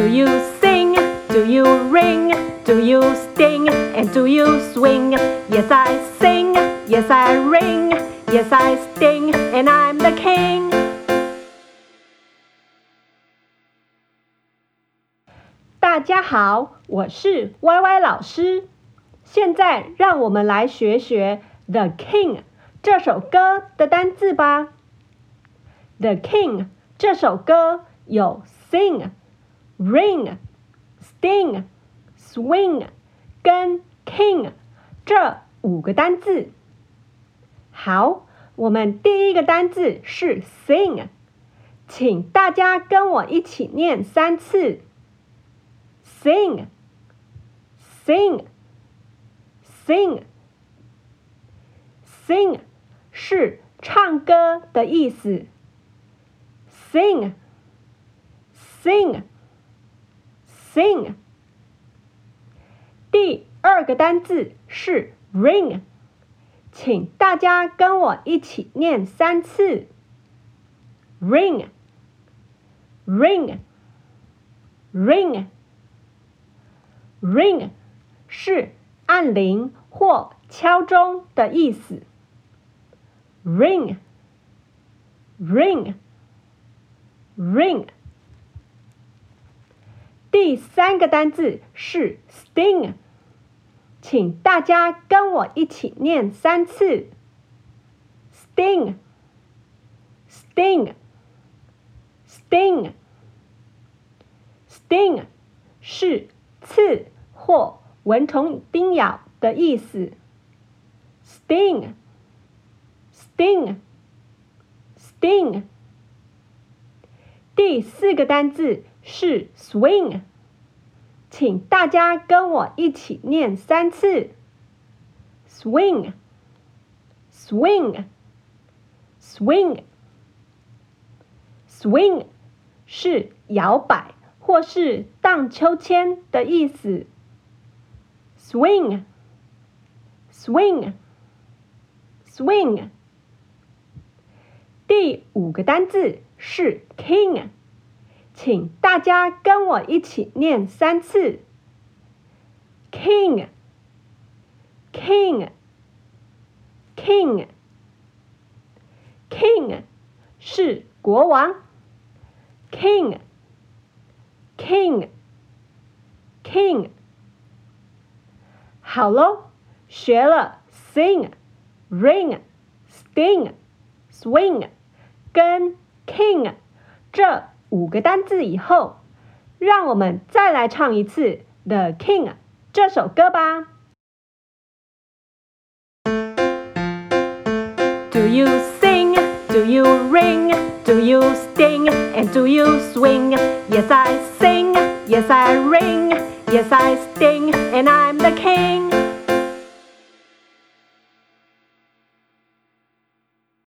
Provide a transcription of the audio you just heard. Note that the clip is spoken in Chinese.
Do you sing? Do you ring? Do you sting? And do you swing? Yes, I sing. Yes, I ring. Yes, I sting. And I'm the king. 大家好，我是 YY 老师。现在让我们来学学《The King》这首歌的单字吧。《The King》这首歌有 sing。Ring, sting, swing，跟 king 这五个单字。好，我们第一个单字是 sing，请大家跟我一起念三次。Sing, sing, sing, sing，是唱歌的意思。Sing, sing。 Sing，第二个单字是 ring，请大家跟我一起念三次。Ring，ring，ring，ring，是按铃或敲钟的意思。Ring，ring，ring。第三个单字是 sting，请大家跟我一起念三次。Sting，sting，sting，sting，是刺或蚊虫叮咬的意思。Sting，sting，sting。第四个单字是 swing。请大家跟我一起念三次：swing，swing，swing，swing，是摇摆或是荡秋千的意思。swing，swing，swing。第五个单字是 king。请大家跟我一起念三次：King，King，King，King，是国王。King，King，King。好喽，学了 sing，ring，sting，swing，跟 king 这。五个单字以后，让我们再来唱一次《The King》这首歌吧。Do you sing? Do you ring? Do you sting? And do you swing? Yes, I sing. Yes, I ring. Yes, I sting. And I'm the king.